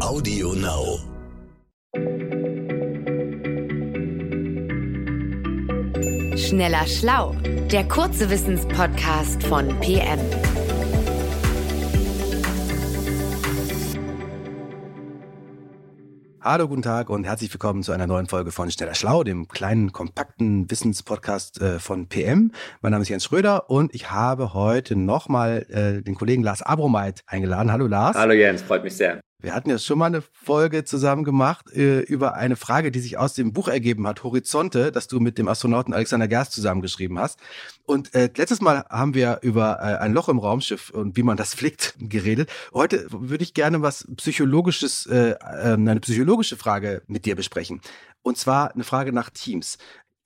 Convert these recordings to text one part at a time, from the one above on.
Audio Now. Schneller Schlau, der kurze Wissenspodcast von PM. Hallo, guten Tag und herzlich willkommen zu einer neuen Folge von Schneller Schlau, dem kleinen, kompakten Wissenspodcast äh, von PM. Mein Name ist Jens Schröder und ich habe heute nochmal äh, den Kollegen Lars Abromeit eingeladen. Hallo Lars. Hallo Jens, freut mich sehr. Wir hatten ja schon mal eine Folge zusammen gemacht äh, über eine Frage, die sich aus dem Buch ergeben hat, Horizonte, das du mit dem Astronauten Alexander Gerst zusammengeschrieben hast. Und äh, letztes Mal haben wir über äh, ein Loch im Raumschiff und wie man das flickt geredet. Heute würde ich gerne was psychologisches, äh, äh, eine psychologische Frage mit dir besprechen. Und zwar eine Frage nach Teams.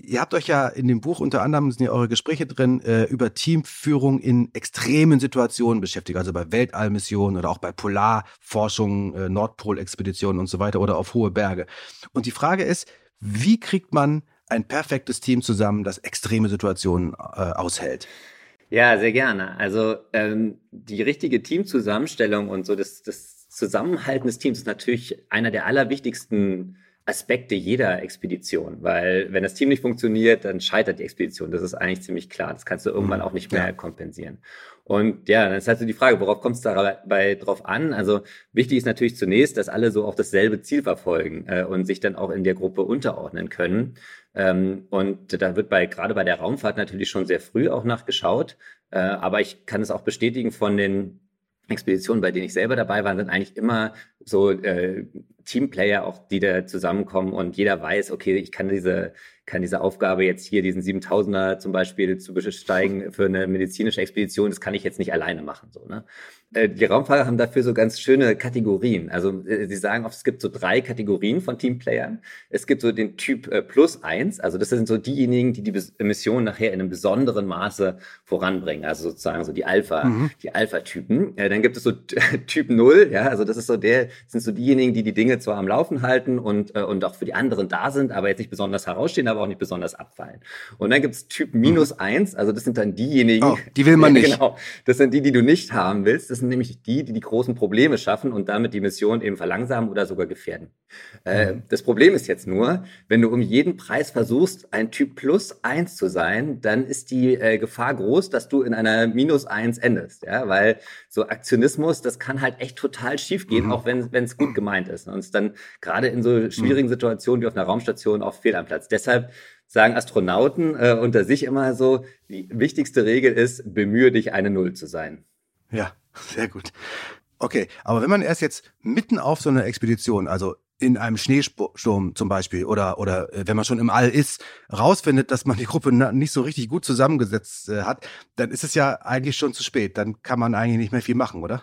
Ihr habt euch ja in dem Buch unter anderem sind ja eure Gespräche drin äh, über Teamführung in extremen Situationen beschäftigt, also bei Weltallmissionen oder auch bei Polarforschung, äh, Nordpolexpeditionen und so weiter oder auf hohe Berge. Und die Frage ist, wie kriegt man ein perfektes Team zusammen, das extreme Situationen äh, aushält? Ja, sehr gerne. Also ähm, die richtige Teamzusammenstellung und so das, das Zusammenhalten des Teams ist natürlich einer der allerwichtigsten Aspekte jeder Expedition, weil wenn das Team nicht funktioniert, dann scheitert die Expedition. Das ist eigentlich ziemlich klar. Das kannst du irgendwann mhm. auch nicht mehr ja. kompensieren. Und ja, dann ist halt so die Frage, worauf kommt es dabei drauf an? Also wichtig ist natürlich zunächst, dass alle so auch dasselbe Ziel verfolgen äh, und sich dann auch in der Gruppe unterordnen können. Ähm, und da wird bei gerade bei der Raumfahrt natürlich schon sehr früh auch nachgeschaut. Äh, aber ich kann es auch bestätigen von den Expeditionen, bei denen ich selber dabei war, sind eigentlich immer so äh, Teamplayer auch, die da zusammenkommen und jeder weiß, okay, ich kann diese kann diese Aufgabe jetzt hier, diesen 7000er zum Beispiel zu besteigen für eine medizinische Expedition, das kann ich jetzt nicht alleine machen. So, ne? Äh, die Raumfahrer haben dafür so ganz schöne Kategorien. Also äh, sie sagen oft, es gibt so drei Kategorien von Teamplayern. Es gibt so den Typ äh, Plus eins, also das sind so diejenigen, die die Mission nachher in einem besonderen Maße voranbringen. Also sozusagen so die Alpha, mhm. die Alpha-Typen. Dann gibt es so Typ Null, ja, also das ist so der, sind so diejenigen, die die Dinge zwar am Laufen halten und, und auch für die anderen da sind, aber jetzt nicht besonders herausstehen, aber auch nicht besonders abfallen. Und dann gibt es Typ minus eins, also das sind dann diejenigen. Oh, die will man nicht. genau. Das sind die, die du nicht haben willst. Das sind nämlich die, die die großen Probleme schaffen und damit die Mission eben verlangsamen oder sogar gefährden. Äh, mhm. das Problem ist jetzt nur, wenn du um jeden Preis versuchst, ein Typ plus eins zu sein, dann ist die äh, Gefahr groß, dass du in einer minus eins endest. Ja, weil so Aktionismus, das kann halt echt total schief gehen, mhm. auch wenn es gut gemeint ist. Und es dann gerade in so schwierigen mhm. Situationen wie auf einer Raumstation auch fehl am Platz. Deshalb sagen Astronauten äh, unter sich immer so, die wichtigste Regel ist, bemühe dich, eine Null zu sein. Ja, sehr gut. Okay, aber wenn man erst jetzt mitten auf so einer Expedition, also in einem Schneesturm zum Beispiel oder oder äh, wenn man schon im All ist, rausfindet, dass man die Gruppe nicht so richtig gut zusammengesetzt äh, hat, dann ist es ja eigentlich schon zu spät. Dann kann man eigentlich nicht mehr viel machen, oder?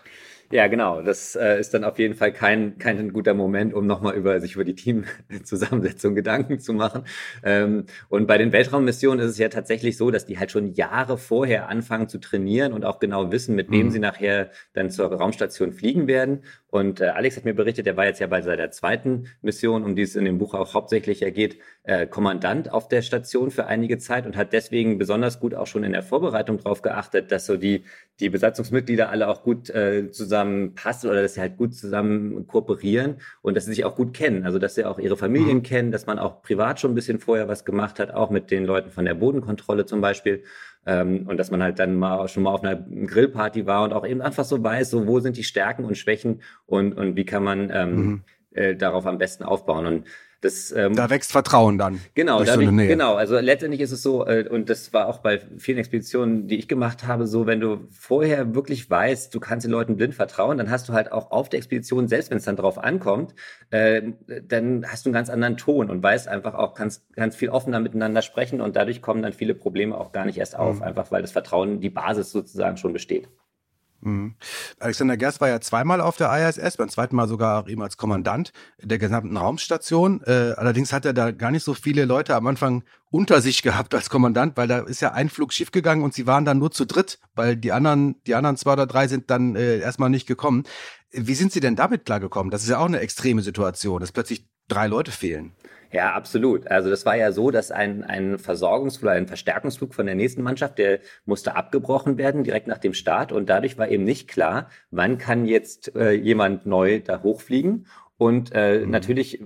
Ja, genau. Das äh, ist dann auf jeden Fall kein, kein guter Moment, um nochmal über sich über die Teamzusammensetzung Gedanken zu machen. Ähm, und bei den Weltraummissionen ist es ja tatsächlich so, dass die halt schon Jahre vorher anfangen zu trainieren und auch genau wissen, mit wem mhm. sie nachher dann zur Raumstation fliegen werden. Und äh, Alex hat mir berichtet, der war jetzt ja bei seiner zweiten Mission, um die es in dem Buch auch hauptsächlich ergeht, äh, Kommandant auf der Station für einige Zeit und hat deswegen besonders gut auch schon in der Vorbereitung darauf geachtet, dass so die, die Besatzungsmitglieder alle auch gut äh, zusammen passen oder dass sie halt gut zusammen kooperieren und dass sie sich auch gut kennen. Also dass sie auch ihre Familien mhm. kennen, dass man auch privat schon ein bisschen vorher was gemacht hat, auch mit den Leuten von der Bodenkontrolle zum Beispiel. Ähm, und dass man halt dann mal schon mal auf einer Grillparty war und auch eben einfach so weiß, so wo sind die Stärken und Schwächen und, und wie kann man ähm, mhm. äh, darauf am besten aufbauen. Und das, ähm, da wächst Vertrauen dann. Genau, da so genau. Also letztendlich ist es so, äh, und das war auch bei vielen Expeditionen, die ich gemacht habe, so, wenn du vorher wirklich weißt, du kannst den Leuten blind vertrauen, dann hast du halt auch auf der Expedition, selbst wenn es dann drauf ankommt, äh, dann hast du einen ganz anderen Ton und weißt einfach auch, kannst ganz viel offener miteinander sprechen und dadurch kommen dann viele Probleme auch gar nicht erst auf, mhm. einfach weil das Vertrauen, die Basis sozusagen schon besteht. Mhm. Alexander Gerst war ja zweimal auf der ISS, beim zweiten Mal sogar eben als Kommandant der gesamten Raumstation. Äh, allerdings hat er da gar nicht so viele Leute am Anfang unter sich gehabt als Kommandant, weil da ist ja ein Flug schiefgegangen und sie waren dann nur zu dritt, weil die anderen, die anderen zwei oder drei sind dann äh, erstmal nicht gekommen. Wie sind Sie denn damit klargekommen? Das ist ja auch eine extreme Situation, dass plötzlich drei Leute fehlen. Ja, absolut. Also das war ja so, dass ein, ein Versorgungsflug, ein Verstärkungsflug von der nächsten Mannschaft, der musste abgebrochen werden direkt nach dem Start und dadurch war eben nicht klar, wann kann jetzt äh, jemand neu da hochfliegen und äh, mhm. natürlich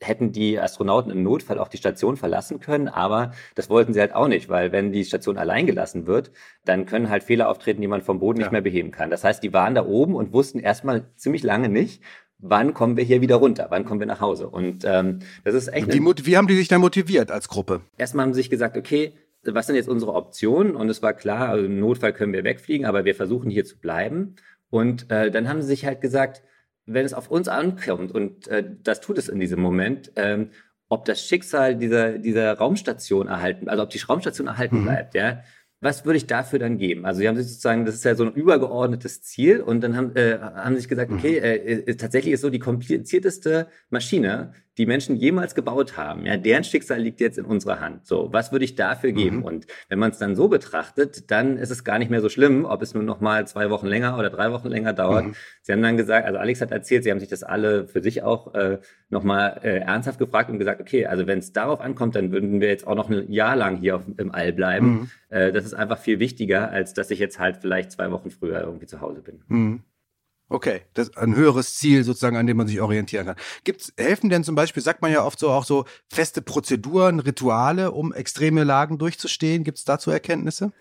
hätten die Astronauten im Notfall auch die Station verlassen können, aber das wollten sie halt auch nicht, weil wenn die Station allein gelassen wird, dann können halt Fehler auftreten, die man vom Boden ja. nicht mehr beheben kann. Das heißt, die waren da oben und wussten erstmal ziemlich lange nicht, wann kommen wir hier wieder runter, wann kommen wir nach Hause. Und ähm, das ist echt. Wie, wie haben die sich da motiviert als Gruppe? Erstmal haben sie sich gesagt, okay, was sind jetzt unsere Optionen? Und es war klar, also im Notfall können wir wegfliegen, aber wir versuchen hier zu bleiben. Und äh, dann haben sie sich halt gesagt, wenn es auf uns ankommt, und äh, das tut es in diesem Moment, ähm, ob das Schicksal dieser, dieser Raumstation erhalten, also ob die Raumstation erhalten mhm. bleibt, ja, was würde ich dafür dann geben? Also sie haben sich sozusagen, das ist ja so ein übergeordnetes Ziel und dann haben, äh, haben sich gesagt, okay, mhm. äh, äh, tatsächlich ist so die komplizierteste Maschine, die Menschen jemals gebaut haben, ja, deren Schicksal liegt jetzt in unserer Hand. So, was würde ich dafür geben? Mhm. Und wenn man es dann so betrachtet, dann ist es gar nicht mehr so schlimm, ob es nur noch mal zwei Wochen länger oder drei Wochen länger dauert. Mhm. Sie haben dann gesagt, also Alex hat erzählt, sie haben sich das alle für sich auch äh, noch mal äh, ernsthaft gefragt und gesagt, okay, also wenn es darauf ankommt, dann würden wir jetzt auch noch ein Jahr lang hier auf, im All bleiben. Mhm. Äh, das ist einfach viel wichtiger, als dass ich jetzt halt vielleicht zwei Wochen früher irgendwie zu Hause bin. Okay, das ist ein höheres Ziel sozusagen, an dem man sich orientieren kann. Gibt's helfen denn zum Beispiel, sagt man ja oft so auch so feste Prozeduren, Rituale, um extreme Lagen durchzustehen? Gibt's dazu Erkenntnisse?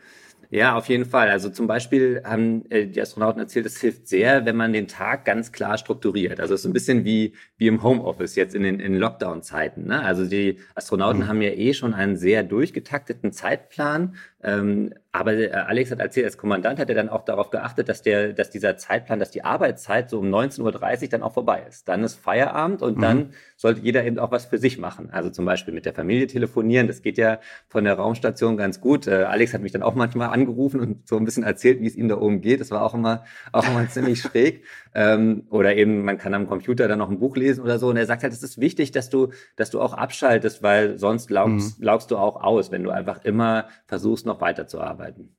Ja, auf jeden Fall. Also zum Beispiel haben äh, die Astronauten erzählt, es hilft sehr, wenn man den Tag ganz klar strukturiert. Also es ist ein bisschen wie, wie im Homeoffice jetzt in den in Lockdown-Zeiten. Ne? Also die Astronauten mhm. haben ja eh schon einen sehr durchgetakteten Zeitplan. Ähm, aber äh, Alex hat erzählt, als Kommandant hat er dann auch darauf geachtet, dass der, dass dieser Zeitplan, dass die Arbeitszeit so um 19.30 Uhr dann auch vorbei ist. Dann ist Feierabend und mhm. dann sollte jeder eben auch was für sich machen. Also zum Beispiel mit der Familie telefonieren. Das geht ja von der Raumstation ganz gut. Äh, Alex hat mich dann auch manchmal angerufen und so ein bisschen erzählt, wie es ihm da oben geht. Das war auch immer, auch immer ziemlich schräg. Ähm, oder eben, man kann am Computer dann noch ein Buch lesen oder so. Und er sagt halt, es ist wichtig, dass du, dass du auch abschaltest, weil sonst laugst, mhm. laugst du auch aus, wenn du einfach immer versuchst, noch weiterzuarbeiten.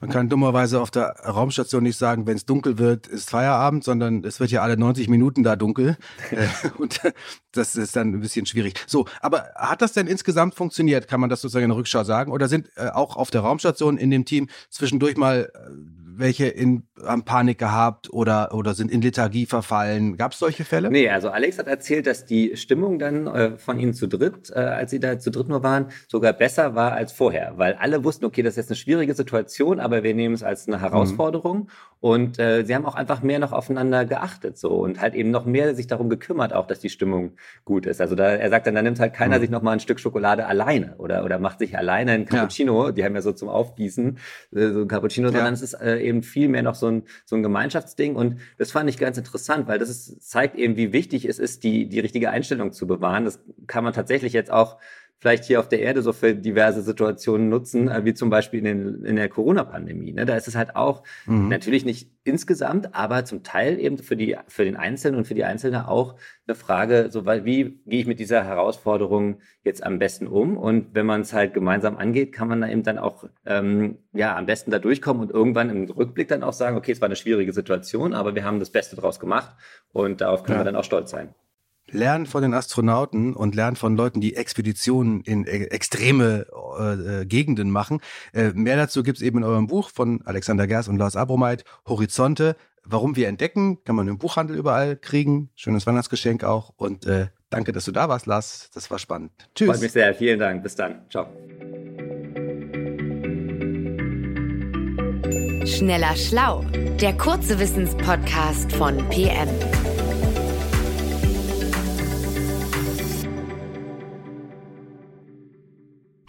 Man kann dummerweise auf der Raumstation nicht sagen, wenn es dunkel wird, ist Feierabend, sondern es wird ja alle 90 Minuten da dunkel. Äh, und das ist dann ein bisschen schwierig. So, aber hat das denn insgesamt funktioniert? Kann man das sozusagen in der Rückschau sagen? Oder sind äh, auch auf der Raumstation in dem Team zwischendurch mal äh, welche in, haben Panik gehabt oder, oder sind in Lethargie verfallen? Gab es solche Fälle? Nee, also Alex hat erzählt, dass die Stimmung dann äh, von ihnen zu dritt, äh, als sie da zu dritt nur waren, sogar besser war als vorher, weil alle wussten, okay, das ist jetzt eine schwierige Situation, aber wir nehmen es als eine Herausforderung mhm. und äh, sie haben auch einfach mehr noch aufeinander geachtet so und halt eben noch mehr sich darum gekümmert, auch dass die Stimmung gut ist. Also da, er sagt dann, da nimmt halt keiner mhm. sich noch mal ein Stück Schokolade alleine oder, oder macht sich alleine ein Cappuccino, ja. die haben ja so zum Aufgießen, äh, so ein Cappuccino, ja. sondern es ist äh, eben viel mehr noch so ein, so ein Gemeinschaftsding. Und das fand ich ganz interessant, weil das ist, zeigt eben, wie wichtig es ist, die, die richtige Einstellung zu bewahren. Das kann man tatsächlich jetzt auch vielleicht hier auf der Erde so für diverse Situationen nutzen, äh, wie zum Beispiel in, den, in der Corona-Pandemie. Ne? Da ist es halt auch mhm. natürlich nicht insgesamt, aber zum Teil eben für die für den Einzelnen und für die Einzelne auch eine Frage, so wie gehe ich mit dieser Herausforderung jetzt am besten um? Und wenn man es halt gemeinsam angeht, kann man da eben dann auch ähm, ja am besten da durchkommen und irgendwann im Rückblick dann auch sagen, okay, es war eine schwierige Situation, aber wir haben das Beste draus gemacht und darauf können ja. wir dann auch stolz sein lernen von den Astronauten und lernen von Leuten, die Expeditionen in äh, extreme äh, Gegenden machen. Äh, mehr dazu gibt's eben in eurem Buch von Alexander Gers und Lars Abromeit, Horizonte. Warum wir entdecken, kann man im Buchhandel überall kriegen. Schönes Weihnachtsgeschenk auch. Und äh, danke, dass du da warst, Lars. Das war spannend. Tschüss. Freut mich sehr. Vielen Dank. Bis dann. Ciao. Schneller Schlau, der kurze Wissenspodcast von PM.